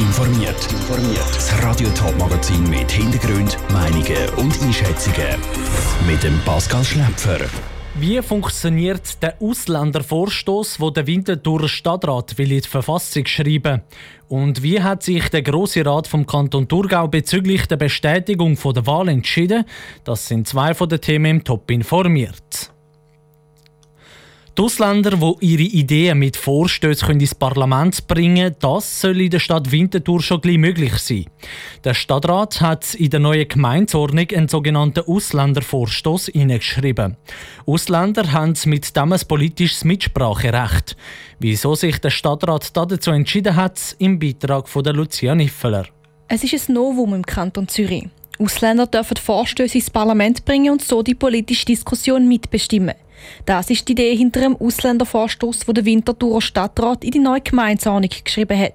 informiert. Das Radio Top Magazin mit Hintergrund, Meinungen und Einschätzungen mit dem Pascal Schläpfer. Wie funktioniert der Ausländervorstoß, wo der Winterthur Stadtrat will in die Verfassung schreiben? Und wie hat sich der Grosse Rat vom Kanton Thurgau bezüglich der Bestätigung der Wahl entschieden? Das sind zwei von den Themen im Top informiert. Die Ausländer, die ihre Ideen mit Vorstößen ins Parlament bringen können, das soll in der Stadt Winterthur schon gleich möglich sein. Der Stadtrat hat in der neuen Gemeindeordnung einen sogenannten Ausländervorstoß hineingeschrieben. Ausländer haben mit dem ein politisches Mitspracherecht. Wieso sich der Stadtrat dazu entschieden hat, im Beitrag von der Lucia Niffeler. Es ist ein Novum im Kanton Zürich. Ausländer dürfen Vorstöße ins Parlament bringen und so die politische Diskussion mitbestimmen. Das ist die Idee hinter dem Ausländervorstoß, wo der Winterthurer Stadtrat in die neue Gemeindeordnung geschrieben hat.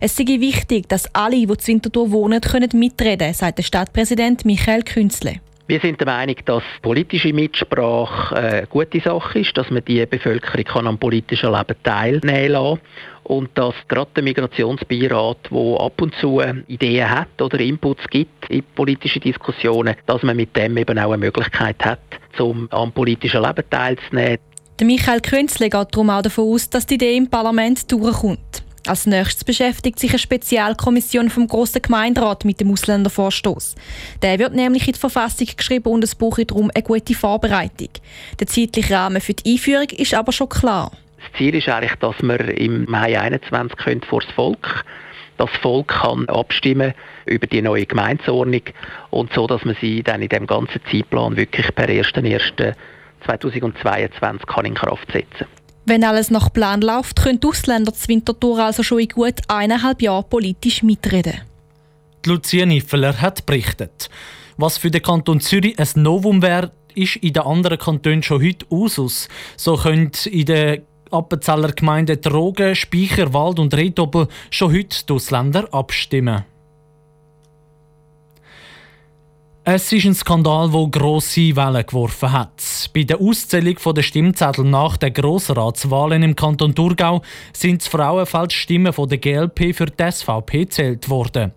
Es sei wichtig, dass alle, die zu Winterthur wohnen, können mitreden können, sagt der Stadtpräsident Michael Künzle. Wir sind der Meinung, dass politische Mitsprache eine gute Sache ist, dass man die Bevölkerung kann am politischen Leben teilnehmen kann und dass gerade der Migrationsbeirat, der ab und zu Ideen hat oder Inputs gibt in politische Diskussionen, dass man mit dem eben auch eine Möglichkeit hat, um am politischen Leben teilzunehmen. Michael Künzle geht darum auch davon aus, dass die Idee im Parlament durchkommt. Als nächstes beschäftigt sich eine Spezialkommission vom Grossen Gemeinderat mit dem Ausländervorstoß. Der wird nämlich in die Verfassung geschrieben und es braucht darum eine gute Vorbereitung. Der zeitliche Rahmen für die Einführung ist aber schon klar. Das Ziel ist eigentlich, dass wir im Mai 2021 vor das Volk das Volk kann abstimmen über die neue Gemeindeordnung und so, dass man sie dann in dem ganzen Zeitplan wirklich per 1.1.2022 kann in Kraft setzen Wenn alles nach Plan läuft, können die Ausländer zu Winterthur also schon in gut eineinhalb Jahren politisch mitreden. Die Lucia Niffeler hat berichtet. Was für den Kanton Zürich ein Novum wäre, ist in den anderen Kantonen schon heute Usus. So können in den Appenzeller Gemeinde Drogen, Speicher, Wald und Rehdoppel schon heute die Ausländer abstimmen. Es ist ein Skandal, der grosse Wellen geworfen hat. Bei der Auszählung der Stimmzettel nach den Grossratswahlen im Kanton Thurgau sind das Frauenfeldstimmen von der GLP für die SVP gezählt worden.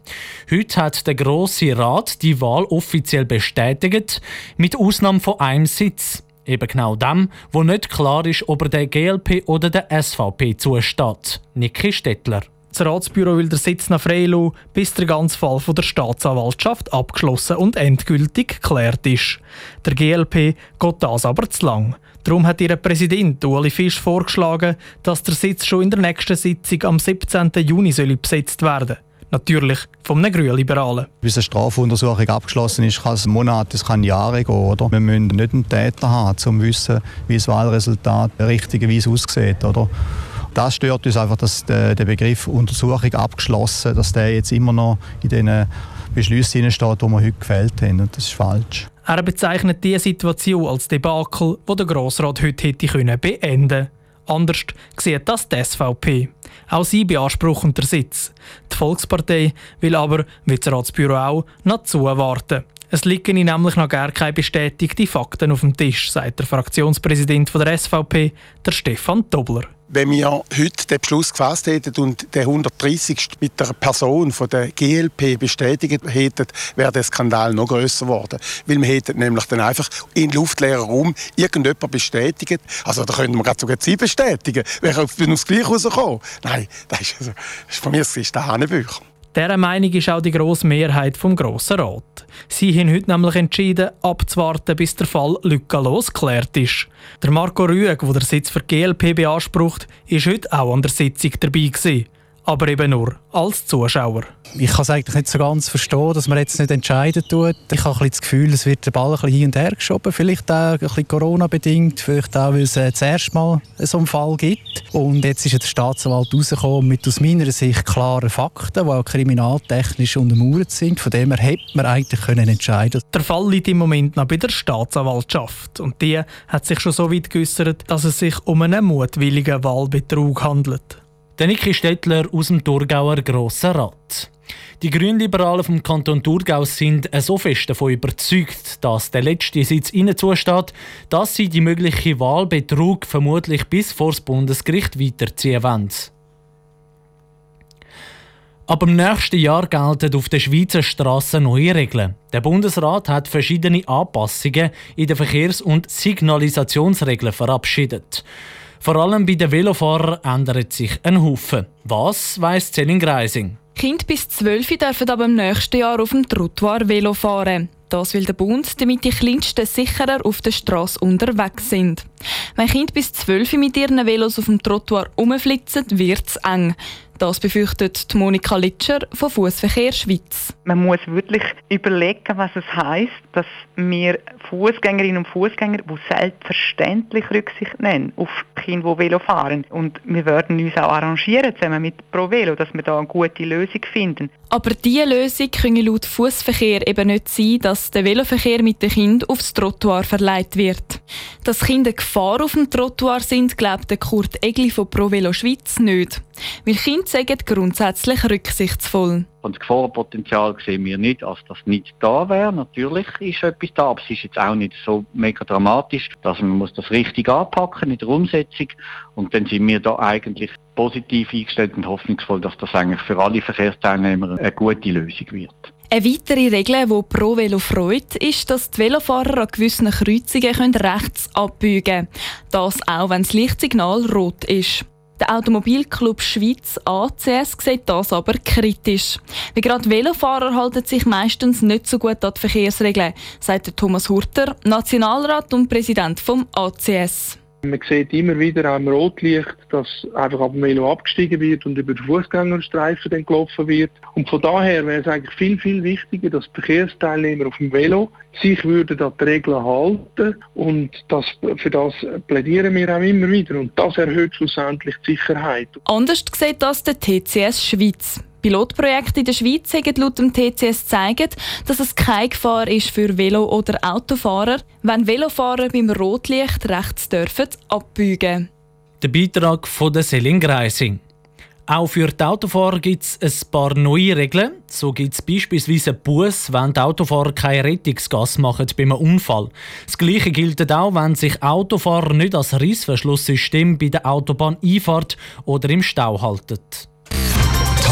Heute hat der Grosse Rat die Wahl offiziell bestätigt, mit Ausnahme von einem Sitz. Eben genau dem, wo nicht klar ist, ob er der GLP oder der SVP zusteht. Niki Stettler. Das Ratsbüro will den Sitz nach Freilau, bis der ganze Fall von der Staatsanwaltschaft abgeschlossen und endgültig geklärt ist. Der GLP geht das aber zu lang. Darum hat ihr Präsident Ueli Fisch vorgeschlagen, dass der Sitz schon in der nächsten Sitzung am 17. Juni soll besetzt werden Natürlich vom einem Grünliberalen. Bis eine Strafuntersuchung abgeschlossen ist, kann es Monate, es kann Jahre gehen. Oder? Wir müssen nicht einen Täter haben, um zu wissen, wie das Wahlresultat richtigerweise aussieht. Oder? Das stört uns einfach, dass der, Begriff Untersuchung abgeschlossen, dass der jetzt immer noch in den Beschlüssen steht, die wir heute gefällt haben. Und das ist falsch. Er bezeichnet diese Situation als Debakel, das der Grossrat heute hätte beenden können. Anders sieht das die SVP. Auch sie beanspruchen den Sitz. Die Volkspartei will aber, wie das Ratsbüro auch, noch zuwarten. Es liegen nämlich noch gar keine bestätigten Fakten auf dem Tisch, sagt der Fraktionspräsident der SVP, der Stefan Dobler. Wenn wir heute den Beschluss gefasst hätten und den 130. mit der Person von der GLP bestätigt hätten, wäre der Skandal noch größer geworden. Weil wir hätten nämlich dann einfach in luftleeren Raum irgendjemand bestätigt. Also da könnten wir gerade sogar sie bestätigen. Wäre auf das Gleiche rausgekommen. Nein, das ist, also, das ist von mir das ist der Hanebücher. Dieser Meinung ist auch die grosse Mehrheit vom Grossen Rat. Sie haben heute nämlich entschieden, abzuwarten, bis der Fall lückenlos geklärt ist. Der Marco Rüeg, der den Sitz für die GLP beansprucht, ist heute auch an der Sitzung dabei gewesen aber eben nur als Zuschauer. Ich kann es eigentlich nicht so ganz verstehen, dass man jetzt nicht entscheiden tut. Ich habe ein das Gefühl, es wird der Ball ein bisschen hin und her geschoben. Vielleicht auch ein bisschen Corona-bedingt, vielleicht auch, weil es äh, zuerst mal so einen Fall gibt. Und jetzt ist der Staatsanwalt rausgekommen mit aus meiner Sicht klaren Fakten, die auch kriminaltechnisch untermauert sind. Von dem her hätte man eigentlich können entscheiden Der Fall liegt im Moment noch bei der Staatsanwaltschaft. Und die hat sich schon so weit geäußert, dass es sich um einen mutwilligen Wahlbetrug handelt. Der Niki Stettler aus dem Thurgauer Grossen Rat. Die Grünliberalen vom Kanton Thurgau sind so fest davon überzeugt, dass der letzte Sitz ihnen zusteht, dass sie die mögliche Wahlbetrug vermutlich bis vor das Bundesgericht weiterziehen wollen. Ab dem nächsten Jahr gelten auf den Schweizer Strassen neue Regeln. Der Bundesrat hat verschiedene Anpassungen in den Verkehrs- und Signalisationsregeln verabschiedet. Vor allem bei den Velofahrern ändert sich ein Haufen. Was weiss Celine Greising? Kinder bis 12 dürfen aber im nächsten Jahr auf dem Trottoir Velo fahren. Das will der Bund, damit die Kleinsten sicherer auf der Straße unterwegs sind. Wenn Kinder bis 12 mit ihren Velos auf dem Trottoir rumflitzen, wird es eng. Das befürchtet Monika Litscher von Fußverkehr Schweiz. Man muss wirklich überlegen, was es heißt, dass wir Fußgängerinnen und Fußgänger, die selbstverständlich Rücksicht nehmen auf Kinder, die Velo fahren. Und wir werden uns auch arrangieren zusammen mit Pro Velo, dass wir da eine gute Lösung finden. Aber diese Lösung könne laut Fußverkehr eben nicht sein, dass der Veloverkehr mit den Kindern aufs Trottoir verleiht wird. Dass Kinder Gefahr auf dem Trottoir sind, glaubt Kurt Egli von Pro Velo Schweiz nicht. Weil Kinder sagen grundsätzlich rücksichtsvoll. Und das Gefahrenpotenzial sehen wir nicht, als das nicht da wäre. Natürlich ist etwas da, aber es ist jetzt auch nicht so mega dramatisch, dass man muss das richtig anpacken in der Umsetzung. Und dann sind wir da eigentlich positiv eingestellt und hoffnungsvoll, dass das eigentlich für alle Verkehrsteilnehmer eine gute Lösung wird. Eine weitere Regel, die Pro Velo freut, ist, dass die Velofahrer an gewissen Kreuzungen rechts abbiegen können. Das auch, wenn das Lichtsignal rot ist. Der Automobilclub Schweiz ACS sieht das aber kritisch. Wie gerade Velofahrer halten sich meistens nicht so gut an die Verkehrsregeln, sagt Thomas Hurter, Nationalrat und Präsident vom ACS. Man sieht immer wieder am Rotlicht, dass einfach ab dem Velo abgestiegen wird und über den Fußgängerstreifen dann gelaufen wird. Und von daher wäre es eigentlich viel, viel wichtiger, dass die Verkehrsteilnehmer auf dem Velo sich würden an die Regeln halten und das, für das plädieren wir auch immer wieder und das erhöht schlussendlich die Sicherheit. Anders sieht das der TCS Schweiz. Pilotprojekte in der Schweiz haben laut dem TCS gezeigt, dass es keine Gefahr ist für Velo- oder Autofahrer, wenn Velofahrer beim Rotlicht rechts dürfen abbiegen. Der Beitrag von der Selin Greising. Auch für die Autofahrer gibt es ein paar neue Regeln. So gibt es beispielsweise einen Bus, wenn die Autofahrer kein Rettungsgas machen bei einem Unfall. Das Gleiche gilt auch, wenn sich Autofahrer nicht als Reissverschlusssystem bei der Autobahneinfahrt oder im Stau halten.